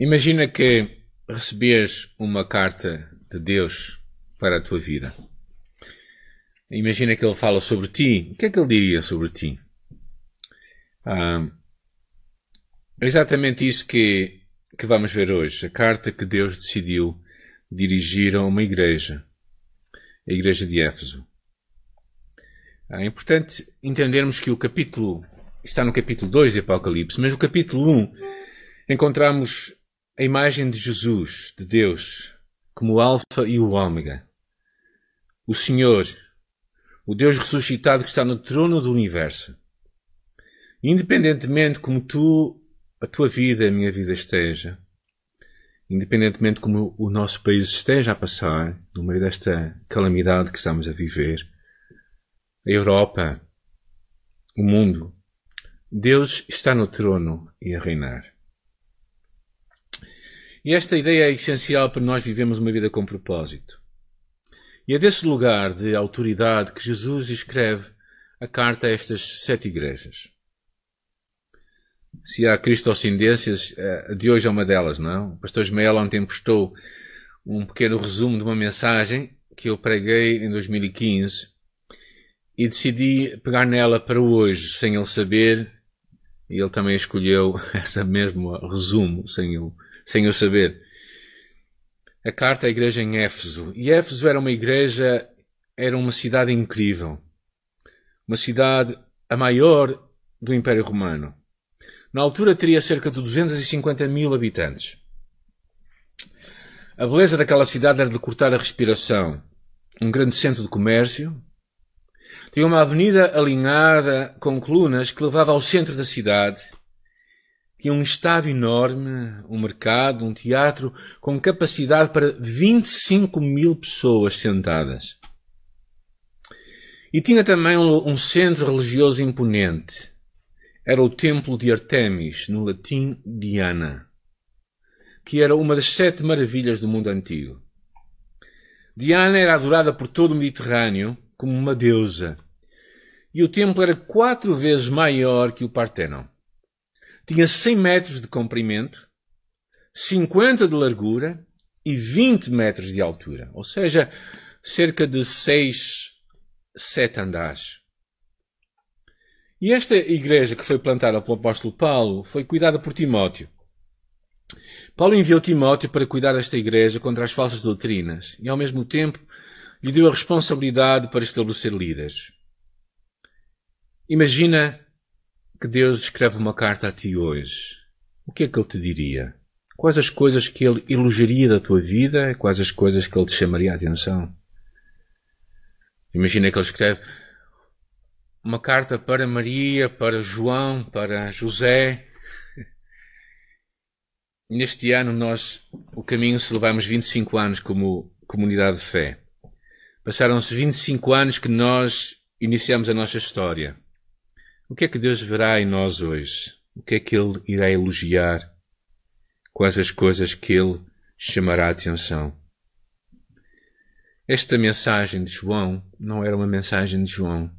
Imagina que recebes uma carta de Deus para a tua vida. Imagina que ele fala sobre ti. O que é que ele diria sobre ti? Ah, exatamente isso que, que vamos ver hoje. A carta que Deus decidiu dirigir a uma igreja. A igreja de Éfeso. Ah, é importante entendermos que o capítulo está no capítulo 2 de Apocalipse, mas no capítulo 1 encontramos a imagem de Jesus, de Deus, como o Alfa e o Ômega. O Senhor, o Deus ressuscitado que está no trono do universo. Independentemente como tu, a tua vida, a minha vida esteja, independentemente como o nosso país esteja a passar, no meio desta calamidade que estamos a viver, a Europa, o mundo, Deus está no trono e a reinar. E esta ideia é essencial para nós vivemos uma vida com propósito. E é desse lugar de autoridade que Jesus escreve a carta a estas sete igrejas. Se há cristocindências, eh, de hoje é uma delas, não? O pastor Ismael ontem postou um pequeno resumo de uma mensagem que eu preguei em 2015 e decidi pegar nela para hoje, sem ele saber, e ele também escolheu essa mesmo resumo, sem eu, sem eu saber a carta à igreja em Éfeso. E Éfeso era uma igreja, era uma cidade incrível. Uma cidade a maior do Império Romano. Na altura teria cerca de 250 mil habitantes. A beleza daquela cidade era de cortar a respiração. Um grande centro de comércio. Tinha uma avenida alinhada com colunas que levava ao centro da cidade tinha um estádio enorme, um mercado, um teatro com capacidade para 25 mil pessoas sentadas. E tinha também um, um centro religioso imponente. Era o Templo de Artemis, no latim Diana, que era uma das sete maravilhas do mundo antigo. Diana era adorada por todo o Mediterrâneo como uma deusa. E o templo era quatro vezes maior que o Partenon tinha 100 metros de comprimento, 50 de largura e 20 metros de altura, ou seja, cerca de 6, 7 andares. E esta igreja que foi plantada pelo apóstolo Paulo foi cuidada por Timóteo. Paulo enviou Timóteo para cuidar desta igreja contra as falsas doutrinas e, ao mesmo tempo, lhe deu a responsabilidade para estabelecer líderes. Imagina que Deus escreve uma carta a ti hoje, o que é que Ele te diria? Quais as coisas que Ele elogiaria da tua vida? Quais as coisas que Ele te chamaria a atenção? Imagina que Ele escreve uma carta para Maria, para João, para José. Neste ano nós, o caminho, celebramos 25 anos como comunidade de fé. Passaram-se 25 anos que nós iniciamos a nossa história. O que é que Deus verá em nós hoje? O que é que Ele irá elogiar? Quais as coisas que Ele chamará a atenção? Esta mensagem de João não era uma mensagem de João,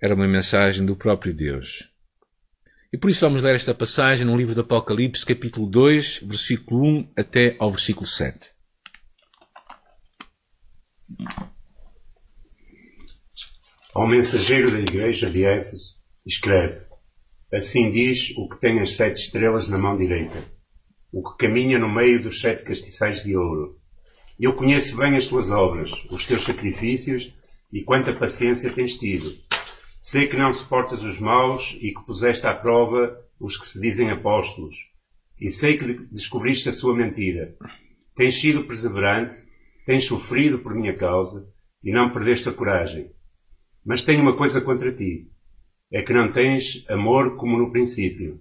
era uma mensagem do próprio Deus. E por isso vamos ler esta passagem no livro do Apocalipse, capítulo 2, versículo 1 até ao versículo 7. Ao mensageiro da igreja de Éfeso, Escreve: Assim diz o que tem as sete estrelas na mão direita, o que caminha no meio dos sete castiçais de ouro. Eu conheço bem as tuas obras, os teus sacrifícios e quanta paciência tens tido. Sei que não suportas os maus e que puseste à prova os que se dizem apóstolos. E sei que descobriste a sua mentira. Tens sido perseverante, tens sofrido por minha causa e não perdeste a coragem. Mas tenho uma coisa contra ti é que não tens amor como no princípio.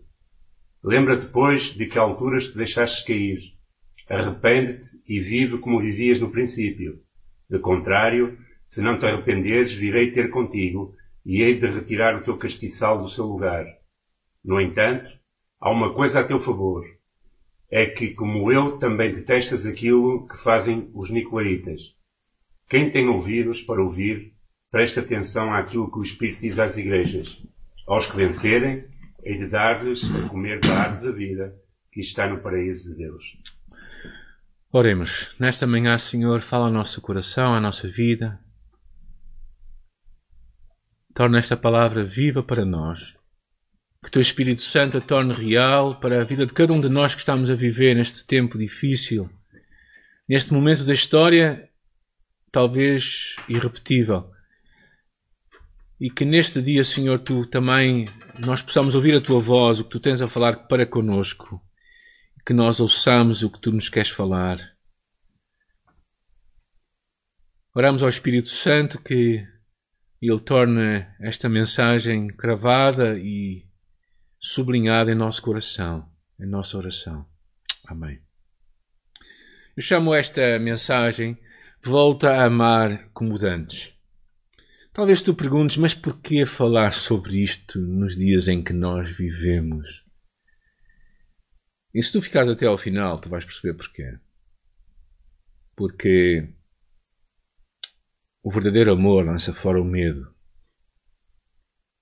Lembra-te, pois, de que alturas te deixaste cair. Arrepende-te e vive como vivias no princípio. De contrário, se não te arrependeres, virei ter contigo e hei de retirar o teu castiçal do seu lugar. No entanto, há uma coisa a teu favor. É que, como eu, também detestas aquilo que fazem os nicolaítas. Quem tem ouvidos para ouvir, Preste atenção àquilo que o Espírito diz às igrejas. Aos que vencerem, hei de dar-lhes a comer da árvore da vida, que está no paraíso de Deus. Oremos. Nesta manhã, Senhor, fala ao nosso coração, à nossa vida. Torna esta palavra viva para nós. Que o Teu Espírito Santo a torne real para a vida de cada um de nós que estamos a viver neste tempo difícil, neste momento da história, talvez irrepetível. E que neste dia, Senhor, Tu também nós possamos ouvir a Tua voz, o que Tu tens a falar para conosco que nós ouçamos o que tu nos queres falar. Oramos ao Espírito Santo que ele torne esta mensagem cravada e sublinhada em nosso coração, em nossa oração. Amém. Eu chamo esta mensagem Volta a amar como dantes. Talvez tu perguntes, mas por que falar sobre isto nos dias em que nós vivemos? E se tu ficares até ao final, tu vais perceber porquê. Porque o verdadeiro amor lança fora o medo.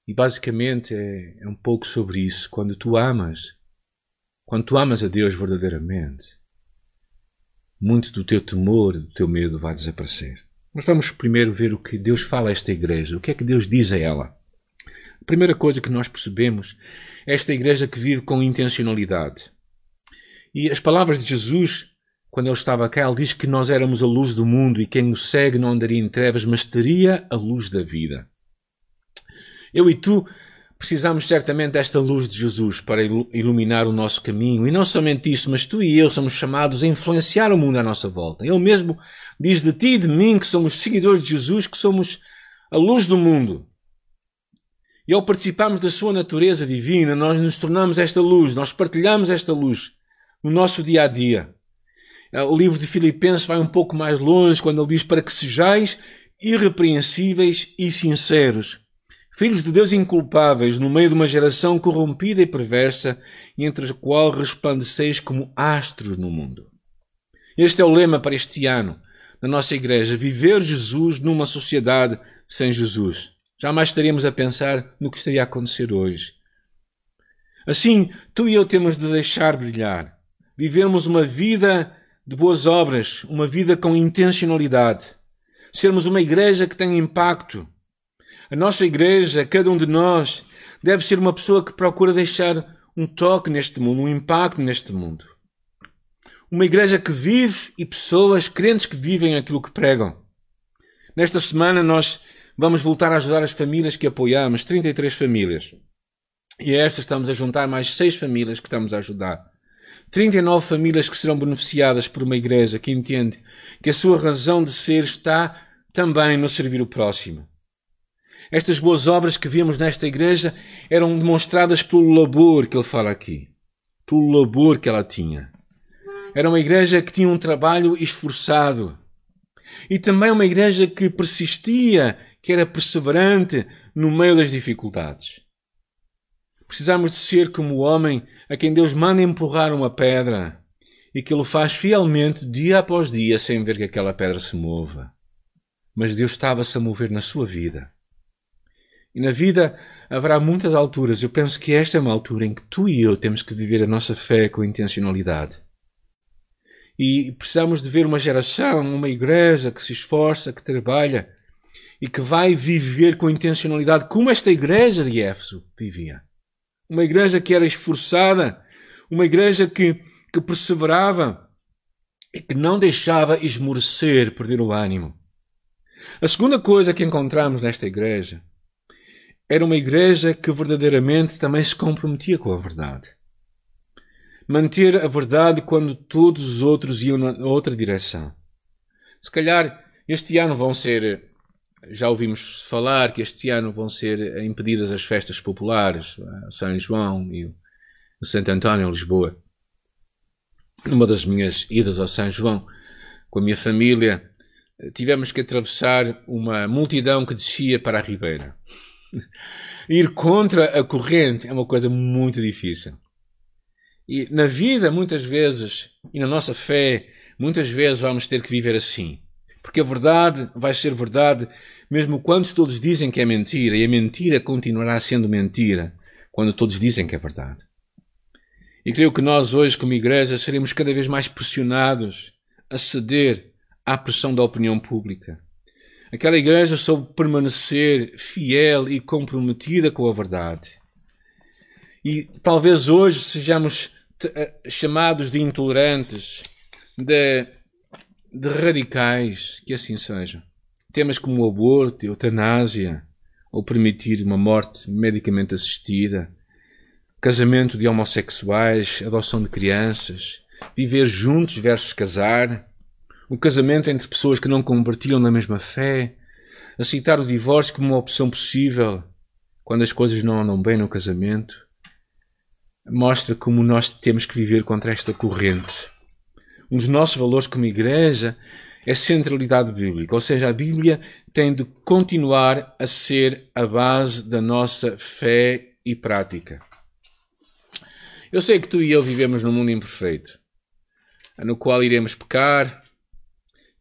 E basicamente é, é um pouco sobre isso. Quando tu amas, quando tu amas a Deus verdadeiramente, muito do teu temor, do teu medo vai desaparecer. Mas vamos primeiro ver o que Deus fala a esta igreja. O que é que Deus diz a ela? A primeira coisa que nós percebemos é esta igreja que vive com intencionalidade. E as palavras de Jesus, quando ele estava cá, ele diz que nós éramos a luz do mundo e quem o segue não andaria em trevas, mas teria a luz da vida. Eu e tu precisamos certamente desta luz de Jesus para iluminar o nosso caminho. E não somente isso, mas tu e eu somos chamados a influenciar o mundo à nossa volta. Ele mesmo diz de ti e de mim que somos seguidores de Jesus, que somos a luz do mundo. E ao participarmos da sua natureza divina, nós nos tornamos esta luz, nós partilhamos esta luz no nosso dia a dia. Ah, o livro de Filipenses vai um pouco mais longe quando ele diz para que sejais irrepreensíveis e sinceros, filhos de Deus inculpáveis no meio de uma geração corrompida e perversa, entre a qual resplandeceis como astros no mundo. Este é o lema para este ano da nossa igreja: viver Jesus numa sociedade sem Jesus. Jamais estaríamos a pensar no que estaria a acontecer hoje. Assim, tu e eu temos de deixar brilhar vivermos uma vida de boas obras, uma vida com intencionalidade, sermos uma igreja que tem impacto. A nossa igreja, cada um de nós, deve ser uma pessoa que procura deixar um toque neste mundo, um impacto neste mundo. Uma igreja que vive e pessoas, crentes que vivem aquilo que pregam. Nesta semana nós vamos voltar a ajudar as famílias que apoiamos, 33 famílias. E a estas estamos a juntar mais seis famílias que estamos a ajudar. 39 famílias que serão beneficiadas por uma igreja que entende que a sua razão de ser está também no servir o próximo. Estas boas obras que vimos nesta igreja eram demonstradas pelo labor que ele fala aqui, pelo labor que ela tinha. Era uma igreja que tinha um trabalho esforçado e também uma igreja que persistia, que era perseverante no meio das dificuldades. Precisamos de ser como o homem a quem Deus manda empurrar uma pedra e que ele faz fielmente dia após dia sem ver que aquela pedra se mova. Mas Deus estava-se a mover na sua vida. E na vida haverá muitas alturas. Eu penso que esta é uma altura em que tu e eu temos que viver a nossa fé com intencionalidade. E precisamos de ver uma geração, uma igreja que se esforça, que trabalha e que vai viver com intencionalidade como esta igreja de Éfeso vivia. Uma igreja que era esforçada, uma igreja que, que perseverava e que não deixava esmorecer, perder o ânimo. A segunda coisa que encontramos nesta igreja era uma igreja que verdadeiramente também se comprometia com a verdade. Manter a verdade quando todos os outros iam na outra direção. Se calhar este ano vão ser já ouvimos falar que este ano vão ser impedidas as festas populares, São João e o Santo António, Lisboa. Numa das minhas idas ao São João, com a minha família, tivemos que atravessar uma multidão que descia para a Ribeira. Ir contra a corrente é uma coisa muito difícil. E na vida, muitas vezes, e na nossa fé, muitas vezes vamos ter que viver assim. Porque a verdade vai ser verdade mesmo quando todos dizem que é mentira, e a mentira continuará sendo mentira quando todos dizem que é verdade. E creio que nós hoje, como igreja, seremos cada vez mais pressionados a ceder à pressão da opinião pública. Aquela igreja soube permanecer fiel e comprometida com a verdade. E talvez hoje sejamos eh, chamados de intolerantes, de, de radicais, que assim seja. Temas como o aborto, eutanásia, ou permitir uma morte medicamente assistida, casamento de homossexuais, adoção de crianças, viver juntos versus casar, o casamento entre pessoas que não compartilham na mesma fé, aceitar o divórcio como uma opção possível quando as coisas não andam bem no casamento, mostra como nós temos que viver contra esta corrente. Um dos nossos valores como igreja é a centralidade bíblica, ou seja, a Bíblia tem de continuar a ser a base da nossa fé e prática. Eu sei que tu e eu vivemos num mundo imperfeito, no qual iremos pecar,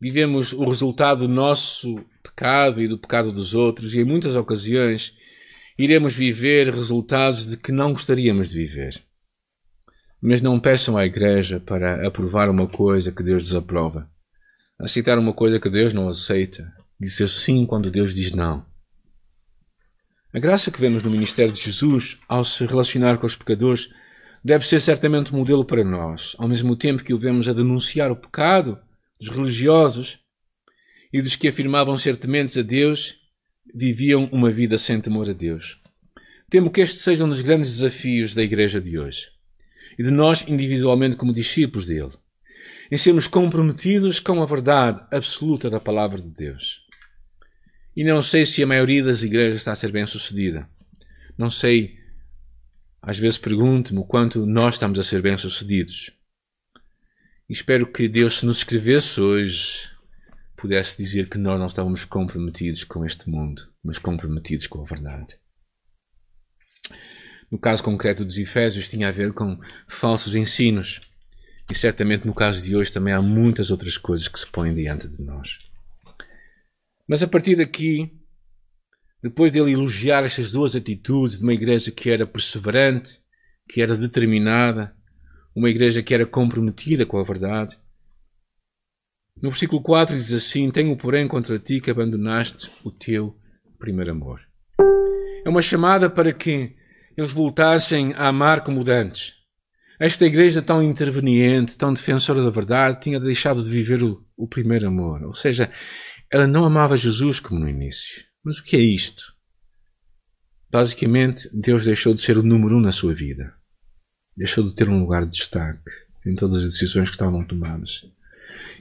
vivemos o resultado do nosso pecado e do pecado dos outros, e em muitas ocasiões iremos viver resultados de que não gostaríamos de viver. Mas não peçam à Igreja para aprovar uma coisa que Deus desaprova, aceitar uma coisa que Deus não aceita, dizer sim quando Deus diz não. A graça que vemos no ministério de Jesus ao se relacionar com os pecadores deve ser certamente um modelo para nós, ao mesmo tempo que o vemos a denunciar o pecado dos religiosos e dos que afirmavam ser tementes a Deus, viviam uma vida sem temor a Deus. Temo que este seja um dos grandes desafios da Igreja de hoje e de nós individualmente como discípulos dele, em sermos comprometidos com a verdade absoluta da palavra de Deus. E não sei se a maioria das igrejas está a ser bem sucedida. Não sei às vezes pergunto-me o quanto nós estamos a ser bem-sucedidos. E espero que Deus, se nos escrevesse hoje, pudesse dizer que nós não estávamos comprometidos com este mundo, mas comprometidos com a verdade. No caso concreto dos Efésios, tinha a ver com falsos ensinos. E certamente no caso de hoje também há muitas outras coisas que se põem diante de nós. Mas a partir daqui, depois dele elogiar estas duas atitudes de uma igreja que era perseverante, que era determinada, uma igreja que era comprometida com a verdade. No versículo 4 diz assim: Tenho, porém, contra ti que abandonaste o teu primeiro amor. É uma chamada para que eles voltassem a amar como dantes. Esta igreja tão interveniente, tão defensora da verdade, tinha deixado de viver o, o primeiro amor. Ou seja, ela não amava Jesus como no início. Mas o que é isto? Basicamente, Deus deixou de ser o número um na sua vida. Deixou de ter um lugar de destaque em todas as decisões que estavam tomadas.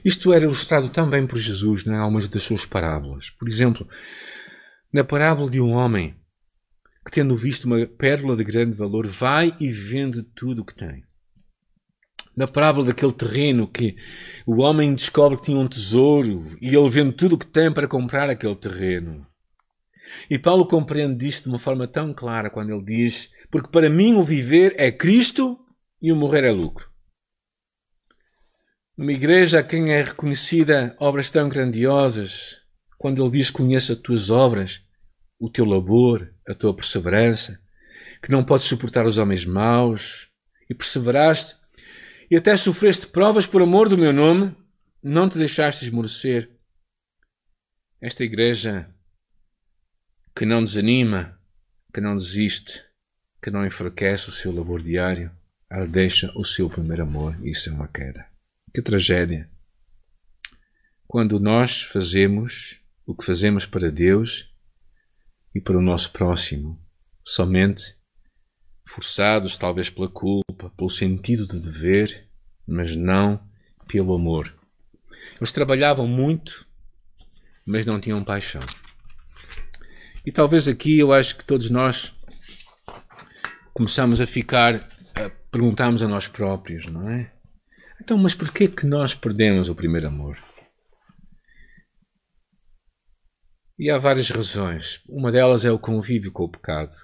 Isto era ilustrado também por Jesus em algumas das suas parábolas. Por exemplo, na parábola de um homem que, tendo visto uma pérola de grande valor, vai e vende tudo o que tem. Na parábola daquele terreno que o homem descobre que tinha um tesouro e ele vende tudo o que tem para comprar aquele terreno. E Paulo compreende isto de uma forma tão clara quando ele diz: Porque para mim o viver é Cristo e o morrer é lucro. Numa igreja a quem é reconhecida obras tão grandiosas, quando ele diz: Conheço as tuas obras, o teu labor, a tua perseverança, que não podes suportar os homens maus, e perseveraste, e até sofreste provas por amor do meu nome, não te deixaste esmorecer. Esta igreja que não desanima, que não desiste, que não enfraquece o seu labor diário, ela deixa o seu primeiro amor isso é uma queda. Que tragédia! Quando nós fazemos o que fazemos para Deus e para o nosso próximo, somente forçados talvez pela culpa, pelo sentido de dever, mas não pelo amor. Eles trabalhavam muito, mas não tinham paixão. E talvez aqui eu acho que todos nós começamos a ficar a perguntarmos a nós próprios, não é? Então, mas porquê que nós perdemos o primeiro amor? E há várias razões. Uma delas é o convívio com o pecado.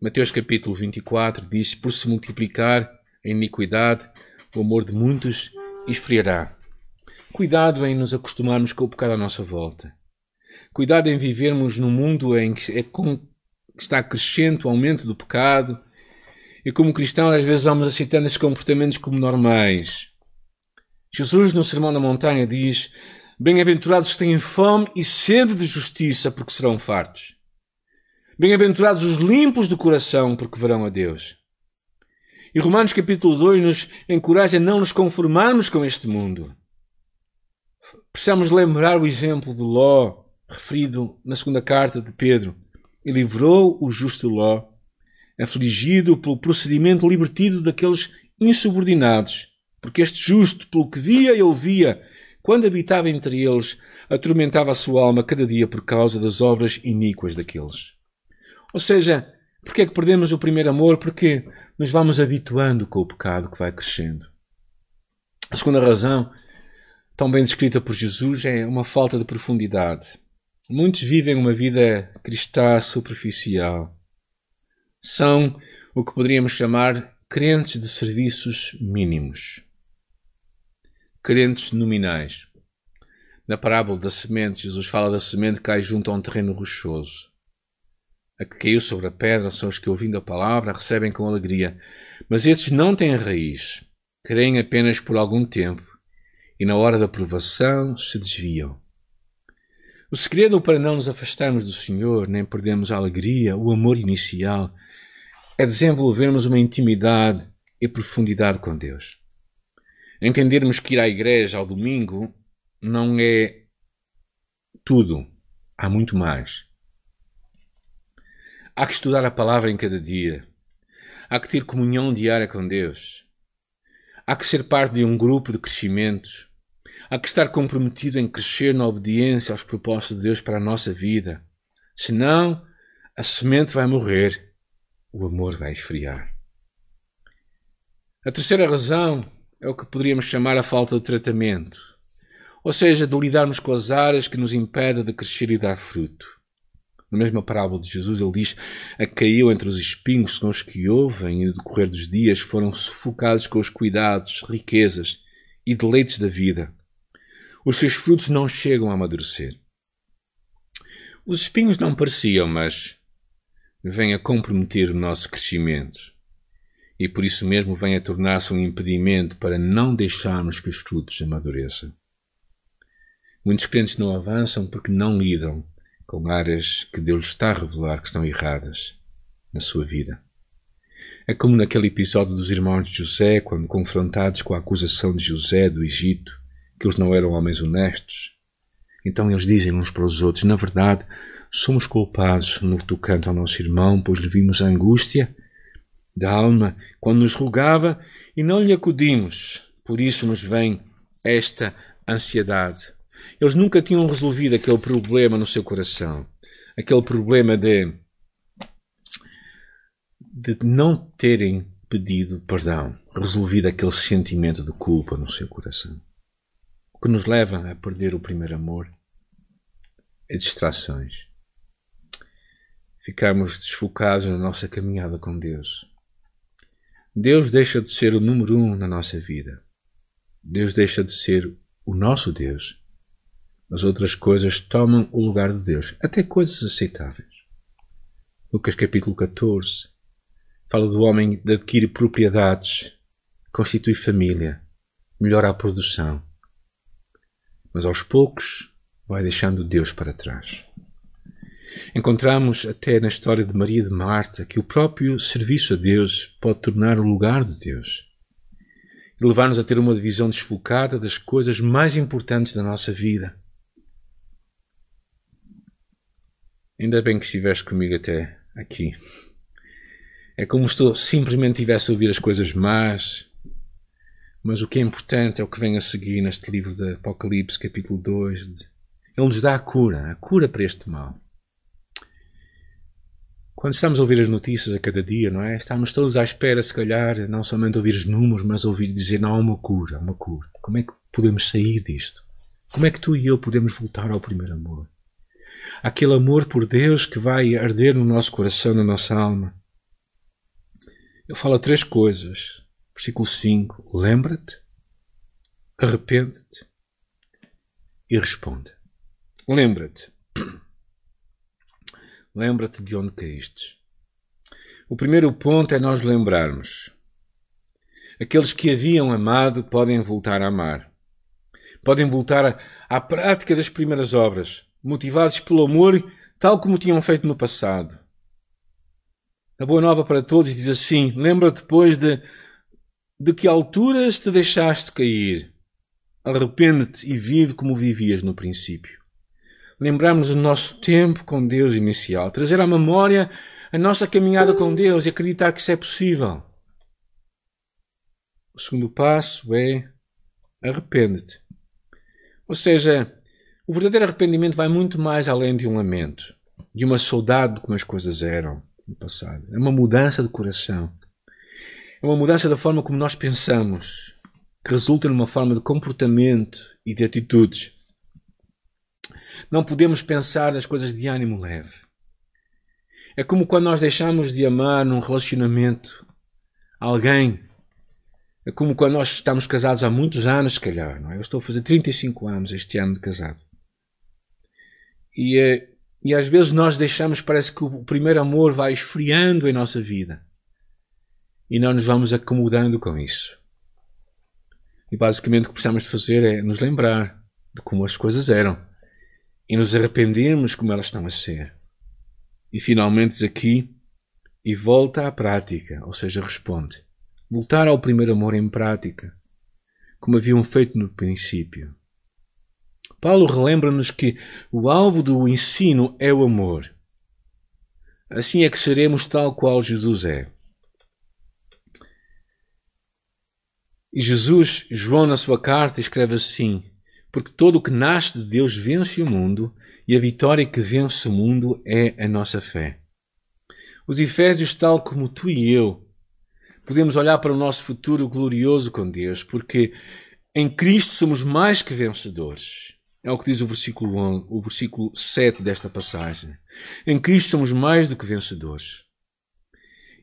Mateus capítulo 24 diz: Por se multiplicar a iniquidade, o amor de muitos esfriará. Cuidado em nos acostumarmos com o pecado à nossa volta. Cuidado em vivermos num mundo em que é está crescente o aumento do pecado, E como cristãos, às vezes vamos aceitando esses comportamentos como normais. Jesus, no Sermão da Montanha, diz: Bem-aventurados que têm fome e sede de justiça, porque serão fartos. Bem-aventurados os limpos de coração, porque verão a Deus. E Romanos capítulo 2 nos encoraja a não nos conformarmos com este mundo. Precisamos lembrar o exemplo de Ló, referido na segunda carta de Pedro. E livrou o justo Ló, afligido pelo procedimento libertido daqueles insubordinados, porque este justo, pelo que via e ouvia, quando habitava entre eles, atormentava a sua alma cada dia por causa das obras iníquas daqueles. Ou seja, porque é que perdemos o primeiro amor? Porque nos vamos habituando com o pecado que vai crescendo. A segunda razão, tão bem descrita por Jesus, é uma falta de profundidade. Muitos vivem uma vida cristã superficial. São o que poderíamos chamar crentes de serviços mínimos. Crentes nominais. Na parábola da semente, Jesus fala da semente que cai junto a um terreno rochoso. A que caiu sobre a pedra são os que, ouvindo a palavra, recebem com alegria. Mas estes não têm raiz, creem apenas por algum tempo e, na hora da provação, se desviam. O segredo para não nos afastarmos do Senhor, nem perdermos a alegria, o amor inicial, é desenvolvermos uma intimidade e profundidade com Deus. Entendermos que ir à igreja ao domingo não é tudo, há muito mais. Há que estudar a palavra em cada dia. Há que ter comunhão diária com Deus. Há que ser parte de um grupo de crescimento Há que estar comprometido em crescer na obediência aos propósitos de Deus para a nossa vida. Senão, a semente vai morrer, o amor vai esfriar. A terceira razão é o que poderíamos chamar a falta de tratamento, ou seja, de lidarmos com as áreas que nos impedem de crescer e dar fruto. Na mesma parábola de Jesus, ele diz: A caiu entre os espinhos com os que ouvem e no decorrer dos dias foram sufocados com os cuidados, riquezas e deleites da vida os seus frutos não chegam a amadurecer. Os espinhos não pareciam, mas vêm a comprometer o nosso crescimento. E por isso mesmo vêm a tornar-se um impedimento para não deixarmos que os frutos amadureçam. Muitos crentes não avançam porque não lidam com áreas que Deus está a revelar que estão erradas na sua vida. É como naquele episódio dos irmãos de José, quando confrontados com a acusação de José do Egito, que eles não eram homens honestos. Então eles dizem uns para os outros: Na verdade, somos culpados no tocante ao nosso irmão, pois lhe vimos a angústia da alma quando nos rogava e não lhe acudimos. Por isso nos vem esta ansiedade. Eles nunca tinham resolvido aquele problema no seu coração, aquele problema de, de não terem pedido perdão, resolvido aquele sentimento de culpa no seu coração o que nos leva a perder o primeiro amor é distrações. Ficamos desfocados na nossa caminhada com Deus. Deus deixa de ser o número um na nossa vida. Deus deixa de ser o nosso Deus. As outras coisas tomam o lugar de Deus, até coisas aceitáveis. Lucas capítulo 14 fala do homem que adquire propriedades, constitui família, melhora a produção, mas aos poucos vai deixando Deus para trás. Encontramos até na história de Maria de Marta que o próprio serviço a Deus pode tornar o lugar de Deus e levar-nos a ter uma divisão desfocada das coisas mais importantes da nossa vida. Ainda bem que estiveste comigo até aqui. É como se tu simplesmente tivesse a ouvir as coisas más mas o que é importante é o que vem a seguir neste livro de Apocalipse, capítulo 2. Ele nos dá a cura, a cura para este mal. Quando estamos a ouvir as notícias a cada dia, não é? Estamos todos à espera, se calhar, não somente ouvir os números, mas ouvir dizer: não, há uma cura, há uma cura. Como é que podemos sair disto? Como é que tu e eu podemos voltar ao primeiro amor? Aquele amor por Deus que vai arder no nosso coração, na nossa alma. Eu falo três coisas Versículo 5: Lembra-te, arrepende-te e responde. Lembra-te. Lembra-te de onde caíste. O primeiro ponto é nós lembrarmos. Aqueles que haviam amado podem voltar a amar. Podem voltar à prática das primeiras obras, motivados pelo amor, tal como tinham feito no passado. A boa nova para todos diz assim: lembra depois de, de que alturas te deixaste cair. Arrepende-te e vive como vivias no princípio. Lembrarmos do nosso tempo com Deus inicial, trazer à memória a nossa caminhada com Deus e acreditar que isso é possível. O segundo passo é arrepende-te. Ou seja, o verdadeiro arrependimento vai muito mais além de um lamento, de uma saudade de como as coisas eram no passado. É uma mudança de coração. É uma mudança da forma como nós pensamos, que resulta numa forma de comportamento e de atitudes. Não podemos pensar nas coisas de ânimo leve. É como quando nós deixamos de amar num relacionamento alguém é como quando nós estamos casados há muitos anos, se calhar. Não é? Eu estou a fazer 35 anos este ano de casado. E, eh, e às vezes nós deixamos, parece que o primeiro amor vai esfriando em nossa vida. E não nos vamos acomodando com isso. E basicamente o que precisamos de fazer é nos lembrar de como as coisas eram. E nos arrependermos como elas estão a ser. E finalmente aqui, e volta à prática, ou seja, responde voltar ao primeiro amor em prática, como haviam feito no princípio. Paulo relembra-nos que o alvo do ensino é o amor. Assim é que seremos tal qual Jesus é. E Jesus, João, na sua carta, escreve assim: Porque todo o que nasce de Deus vence o mundo, e a vitória que vence o mundo é a nossa fé. Os Efésios, tal como tu e eu, podemos olhar para o nosso futuro glorioso com Deus, porque em Cristo somos mais que vencedores. É o que diz o versículo, 1, o versículo 7 desta passagem. Em Cristo somos mais do que vencedores.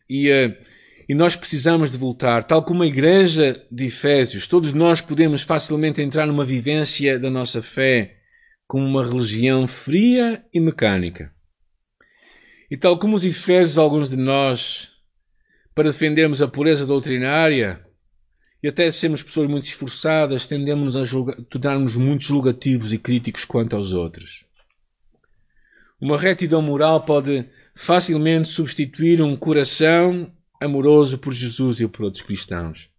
E, uh, e nós precisamos de voltar, tal como a igreja de Efésios, todos nós podemos facilmente entrar numa vivência da nossa fé como uma religião fria e mecânica. E tal como os Efésios, alguns de nós para defendermos a pureza doutrinária e até sermos pessoas muito esforçadas, tendemos a tornar-nos muito julgativos e críticos quanto aos outros. Uma retidão moral pode facilmente substituir um coração amoroso por Jesus e por outros cristãos.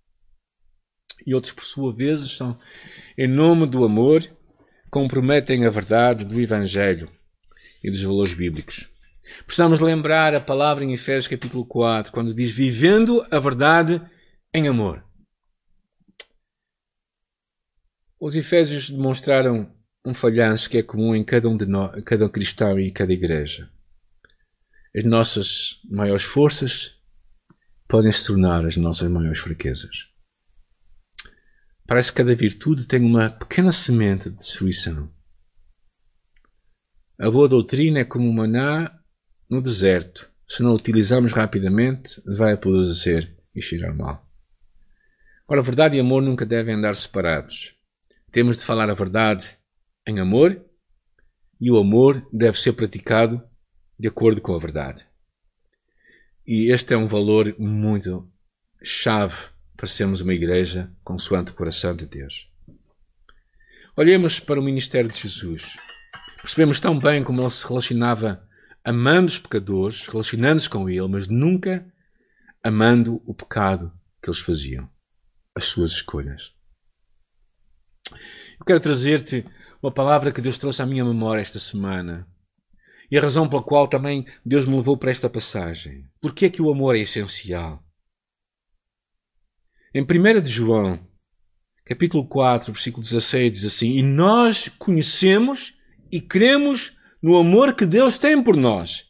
E outros, por sua vez, são, em nome do amor, comprometem a verdade do Evangelho e dos valores bíblicos. Precisamos lembrar a palavra em Efésios capítulo 4, quando diz vivendo a verdade em amor. Os Efésios demonstraram um falhanço que é comum em cada um de nós, cada cristão e cada igreja. As nossas maiores forças podem se tornar as nossas maiores fraquezas. Parece que cada virtude tem uma pequena semente de destruição. A boa doutrina é como maná no deserto, se não o utilizarmos rapidamente, vai apodrecer e cheirar mal. Ora, verdade e amor nunca devem andar separados. Temos de falar a verdade em amor e o amor deve ser praticado de acordo com a verdade. E este é um valor muito chave para sermos uma igreja consoante o coração de Deus. Olhemos para o ministério de Jesus. Percebemos tão bem como ele se relacionava amando os pecadores, relacionando-se com ele, mas nunca amando o pecado que eles faziam, as suas escolhas. Eu quero trazer-te uma palavra que Deus trouxe à minha memória esta semana e a razão pela qual também Deus me levou para esta passagem. Porque é que o amor é essencial? Em 1 de João, capítulo 4, versículo 16, diz assim: E nós conhecemos e cremos no amor que Deus tem por nós.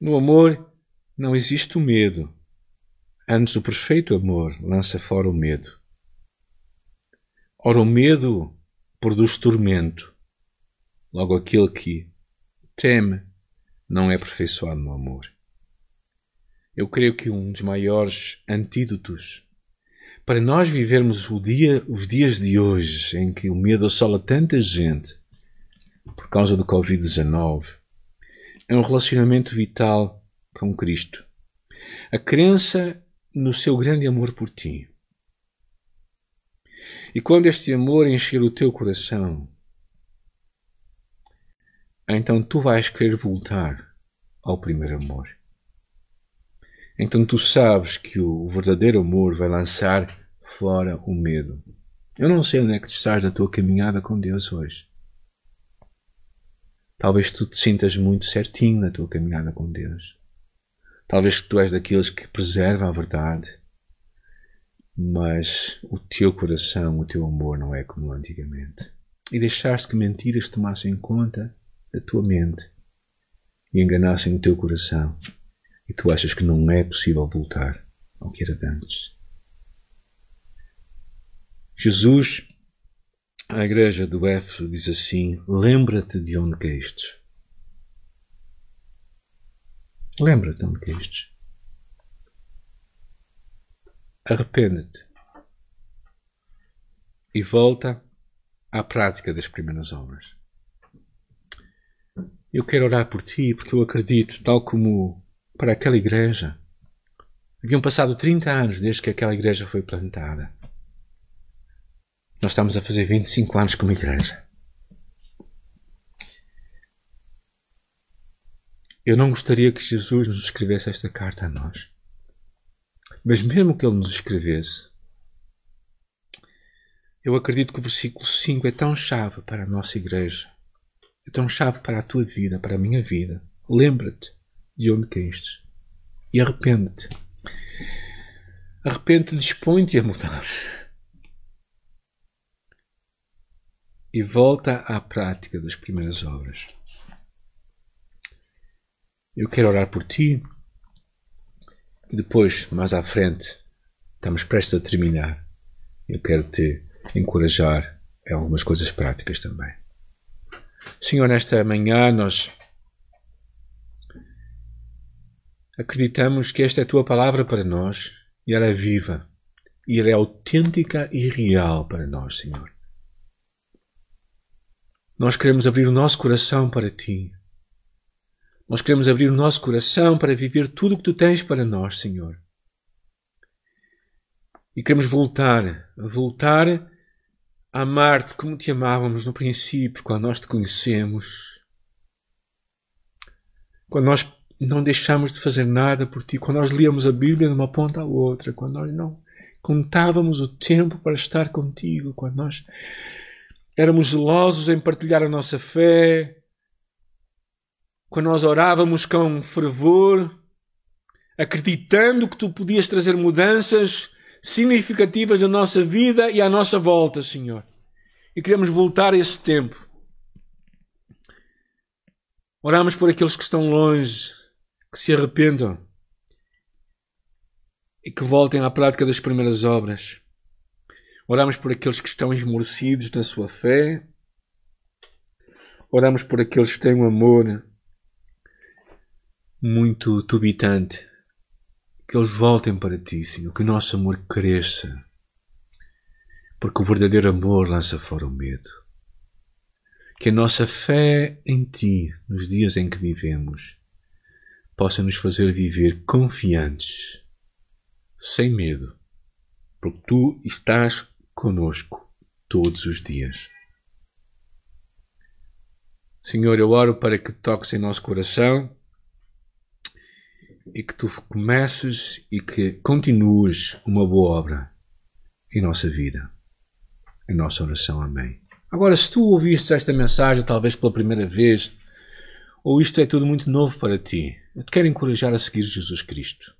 No amor não existe o medo. Antes, o perfeito amor lança fora o medo. Ora, o medo produz tormento. Logo, aquele que teme não é aperfeiçoado no amor. Eu creio que um dos maiores antídotos para nós vivermos dia, os dias de hoje em que o medo assola tanta gente por causa do Covid-19. É um relacionamento vital com Cristo. A crença no seu grande amor por ti. E quando este amor encher o teu coração, então tu vais querer voltar ao primeiro amor. Então tu sabes que o verdadeiro amor vai lançar fora o medo. Eu não sei onde é que tu estás na tua caminhada com Deus hoje. Talvez tu te sintas muito certinho na tua caminhada com Deus. Talvez tu és daqueles que preservam a verdade, mas o teu coração, o teu amor não é como antigamente. E deixaste que mentiras tomassem conta da tua mente e enganassem o teu coração e tu achas que não é possível voltar ao que era antes. Jesus, à igreja do Éfeso, diz assim: Lembra-te de onde caíste. Lembra-te de onde caíste. Arrepende-te e volta à prática das primeiras obras. Eu quero orar por ti porque eu acredito, tal como para aquela igreja. Haviam passado 30 anos desde que aquela igreja foi plantada. Nós estamos a fazer 25 anos como igreja. Eu não gostaria que Jesus nos escrevesse esta carta a nós. Mas mesmo que ele nos escrevesse, eu acredito que o versículo 5 é tão chave para a nossa igreja, é tão chave para a tua vida, para a minha vida. Lembra-te de onde caíste e arrepende-te. Arrepende-te, dispõe-te a mudar. E volta à prática das primeiras obras. Eu quero orar por ti. E depois, mais à frente, estamos prestes a terminar. Eu quero te encorajar em algumas coisas práticas também. Senhor, nesta manhã nós Acreditamos que esta é a tua palavra para nós e ela é viva e ela é autêntica e real para nós, Senhor. Nós queremos abrir o nosso coração para ti. Nós queremos abrir o nosso coração para viver tudo o que tu tens para nós, Senhor. E queremos voltar, voltar amar-te como te amávamos no princípio, quando nós te conhecemos. Quando nós não deixamos de fazer nada por ti. Quando nós líamos a Bíblia de uma ponta à outra, quando nós não contávamos o tempo para estar contigo, quando nós éramos zelosos em partilhar a nossa fé, quando nós orávamos com fervor, acreditando que tu podias trazer mudanças significativas na nossa vida e à nossa volta, Senhor. E queremos voltar a esse tempo. Oramos por aqueles que estão longe, que se arrependam e que voltem à prática das primeiras obras. Oramos por aqueles que estão esmorecidos na sua fé. Oramos por aqueles que têm um amor muito tubitante. Que eles voltem para ti, Senhor. Que o nosso amor cresça. Porque o verdadeiro amor lança fora o medo. Que a nossa fé em Ti, nos dias em que vivemos, possa nos fazer viver confiantes, sem medo, porque tu estás conosco todos os dias. Senhor, eu oro para que toques em nosso coração e que tu comeces e que continues uma boa obra em nossa vida, em nossa oração. Amém. Agora, se tu ouviste esta mensagem talvez pela primeira vez, ou isto é tudo muito novo para ti, eu te quero encorajar a seguir Jesus Cristo.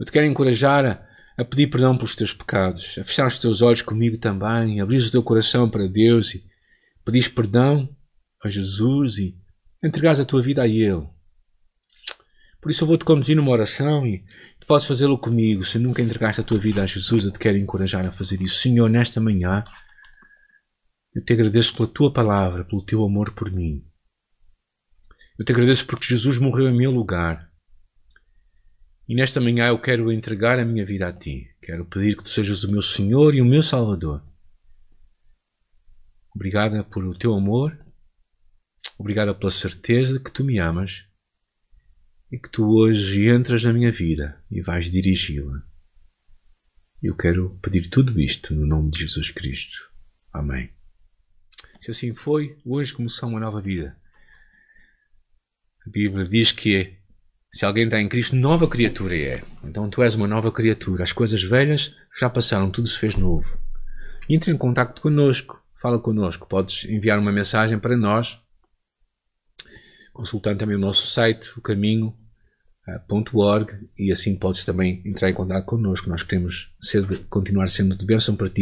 Eu te quero encorajar a, a pedir perdão pelos teus pecados, a fechar os teus olhos comigo também, a abrir o teu coração para Deus e pedir perdão a Jesus e entregares a tua vida a Ele. Por isso eu vou-te conduzir numa oração e tu podes fazê-lo comigo. Se nunca entregaste a tua vida a Jesus, eu te quero encorajar a fazer isso. Senhor, nesta manhã, eu te agradeço pela tua palavra, pelo teu amor por mim. Eu te agradeço porque Jesus morreu em meu lugar. E nesta manhã eu quero entregar a minha vida a ti. Quero pedir que tu sejas o meu Senhor e o meu Salvador. Obrigada por o teu amor. Obrigada pela certeza que tu me amas. E que tu hoje entras na minha vida e vais dirigi-la. Eu quero pedir tudo isto no nome de Jesus Cristo. Amém. Se assim foi, hoje começou uma nova vida. A Bíblia diz que se alguém está em Cristo, nova criatura é. Então tu és uma nova criatura. As coisas velhas já passaram, tudo se fez novo. Entre em contato connosco, fala connosco. Podes enviar uma mensagem para nós, consultando também o nosso site, o caminho.org, e assim podes também entrar em contato connosco. Nós queremos ser, continuar sendo de bênção para ti.